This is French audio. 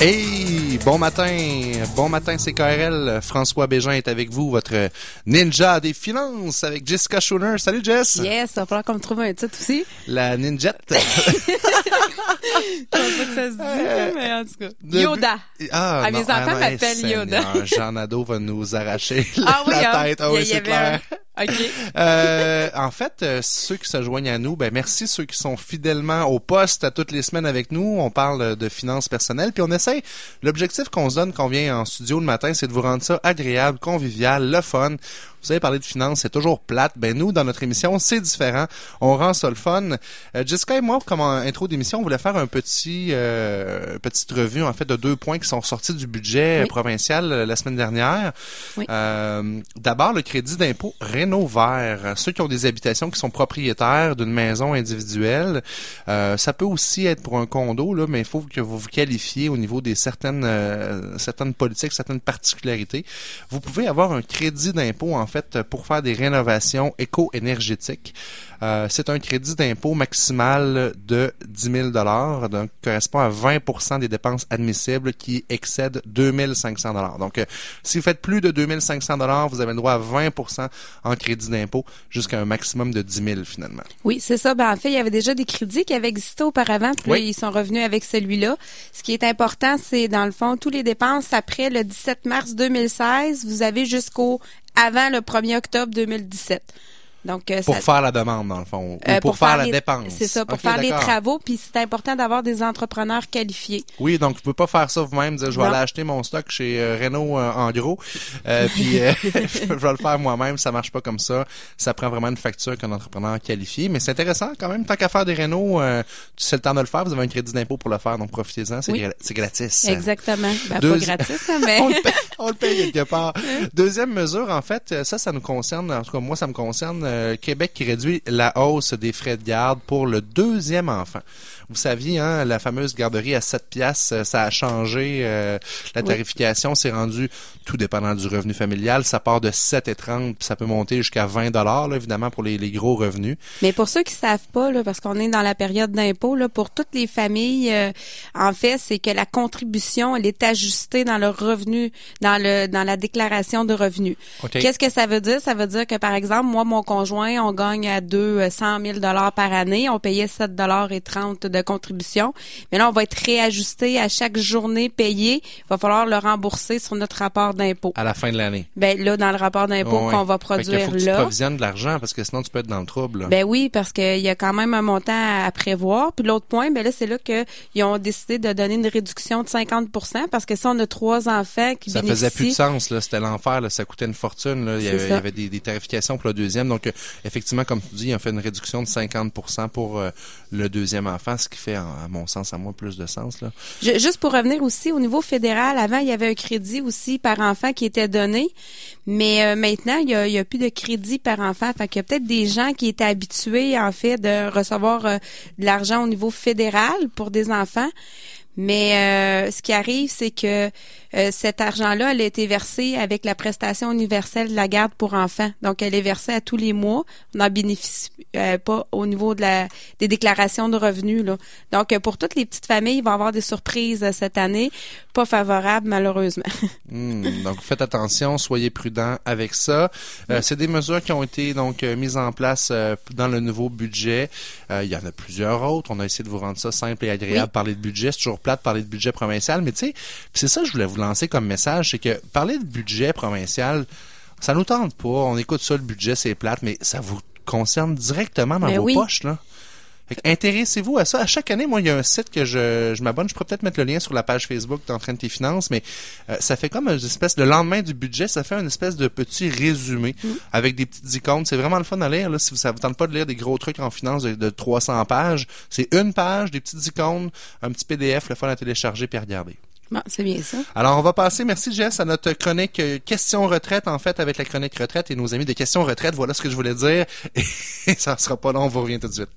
Hey, bon matin, bon matin CKRL. François Bégin est avec vous, votre ninja des finances avec Jessica Schooner. Salut Jess. Yes, ça va falloir qu'on me trouve un titre aussi. La ninjette. Je pense pas que ça se dit, mais en tout cas. Yoda. Ah, Ah, mes enfants ah, m'appellent Yoda. Jean Nadeau va nous arracher la, Ah oui, la hein? tête. Ah oui, c'est clair. un-. Euh, en fait, euh, ceux qui se joignent à nous, ben merci ceux qui sont fidèlement au poste à toutes les semaines avec nous. On parle de finances personnelles, puis on essaye. L'objectif qu'on se donne quand on vient en studio le matin, c'est de vous rendre ça agréable, convivial, le fun. Vous savez, parler de finances, c'est toujours plate. Ben nous, dans notre émission, c'est différent. On rend ça le fun. Euh, Jessica et moi, comme en intro d'émission, on voulait faire un petit euh, petite revue en fait de deux points qui sont sortis du budget Oui. provincial euh, la semaine dernière. Oui. Euh, D'abord, le crédit d'impôt Réno Vert. Ceux qui ont des habitations qui sont propriétaires d'une maison individuelle, euh, ça peut aussi être pour un condo, là, mais il faut que vous vous qualifiez au niveau des certaines euh, certaines politiques, certaines particularités. Vous pouvez avoir un crédit d'impôt en fait pour faire des rénovations éco-énergétiques. Euh, c'est un crédit d'impôt maximal de 10 000 donc correspond à 20 des dépenses admissibles qui excèdent 2 500 Donc, euh, si vous faites plus de 2 500 vous avez le droit à 20% en crédit d'impôt jusqu'à un maximum de 10 000 finalement. Oui, c'est ça. Ben, en fait, il y avait déjà des crédits qui avaient existé auparavant, puis Oui. ils sont revenus avec celui-là. Ce qui est important, c'est, dans le fond, tous les dépenses après le 17 mars 2016, vous avez jusqu'au avant le 1er octobre 2017. Donc, euh, Pour ça- faire la demande, dans le fond, ou euh, pour, faire, la les- dépense. C'est ça, pour faire les travaux, puis c'est important d'avoir des entrepreneurs qualifiés. Oui, donc vous pouvez pas faire ça vous-même, dire je vais Non. aller acheter mon stock chez euh, Renault euh, en gros, euh, puis euh, je vais le faire moi-même, ça marche pas comme ça. Ça prend vraiment une facture qu'un entrepreneur qualifié, mais c'est intéressant quand même. Tant qu'à faire des Renault, euh, c'est le temps de le faire. Vous avez un crédit d'impôt pour le faire, donc profitez-en, c'est Oui. gra- gratis. Exactement. Ben, Deux- pas gratis, hein, mais... on, le paye, on le paye quelque part. Deuxième mesure, en fait, ça, ça nous concerne, en tout cas moi, ça me concerne, euh, Québec qui réduit la hausse des frais de garde pour le deuxième enfant. Vous saviez, hein, la fameuse garderie à 7 piastres, euh, ça a changé, euh, la tarification s'est rendue, tout dépendant du revenu familial, ça part de 7,30 puis ça peut monter jusqu'à 20 dollars, évidemment, pour les, les gros revenus. Mais pour ceux qui savent pas, là, parce qu'on est dans la période d'impôt, là, pour toutes les familles, euh, en fait, c'est que la contribution, elle est ajustée dans leur revenu, dans le dans la déclaration de revenus. Qu'est-ce que ça veut dire? Ça veut dire que, par exemple, moi, mon conjoint, on gagne à deux euh, 100 000 par année. On payait 7 et 30 de contribution. Mais là, on va être réajusté à chaque journée payée. Il va falloir le rembourser sur notre rapport d'impôt. À la fin de l'année. Ben là, dans le rapport d'impôt qu'on va Fait qu'il produire faut que tu là. provisionnes de l'argent parce que sinon tu peux être dans le trouble. là. Ben oui, parce qu'il y a quand même un montant à, à prévoir. Puis l'autre point, ben là, c'est là qu'ils ont décidé de donner une réduction de 50% parce que si on a trois enfants qui Ça bénéficient... faisait plus de sens, là. C'était l'enfer, là. Ça coûtait une fortune, là. Il y avait, il y ça. avait des, des tarifications pour le deuxième. Donc, effectivement, comme tu dis, ont fait une réduction de 50% pour euh, le deuxième enfant, ce qui fait, à mon sens, à moi, plus de sens, juste pour revenir aussi au niveau fédéral, avant, il y avait un crédit aussi par enfant qui était donné, mais euh, maintenant, il y a, a plus de crédit par enfant. Fait qu'il y a peut-être des gens qui étaient habitués, en fait, de recevoir euh, de l'argent au niveau fédéral pour des enfants. Mais euh, ce qui arrive, c'est que euh, cet argent-là, elle a été versée avec la prestation universelle de la garde pour enfants. Donc, elle est versée à tous les mois. On n'en bénéficie euh, pas au niveau de la des déclarations de revenus. Là. Donc, pour toutes les petites familles, il va y avoir des surprises euh, cette année, pas favorables malheureusement. Hmm, donc, faites attention, soyez prudents avec ça. Euh, C'est des mesures qui ont été donc mises en place dans le nouveau budget. Il y en a plusieurs autres. On a essayé de vous rendre ça simple et agréable, Oui. parler de budget. C'est toujours plate de parler de budget provincial, mais tu sais, c'est ça que je voulais vous lancer comme message, c'est que parler de budget provincial, ça nous tente pas. On écoute ça, le budget, c'est plate, mais ça vous concerne directement dans Mais vos oui. poches, là. Intéressez-vous à ça. À chaque année, moi, il y a un site que je, je m'abonne. Je pourrais peut-être mettre le lien sur la page Facebook d'Entraîne tes finances, mais euh, ça fait comme une espèce, le lendemain du budget, ça fait une espèce de petit résumé Mm. avec des petites icônes. C'est vraiment le fun à lire. Là, si vous, ça vous tente pas de lire des gros trucs en finance de, de 300 pages, c'est une page, des petites icônes, un petit PDF, le fun à télécharger puis à regarder. Bon, c'est bien ça. Alors, on va passer, merci Jess, à notre chronique euh, Question retraite, en fait, avec la chronique retraite et nos amis de Question retraite. Voilà ce que je voulais dire. Et ça sera pas long, on vous revient tout de suite.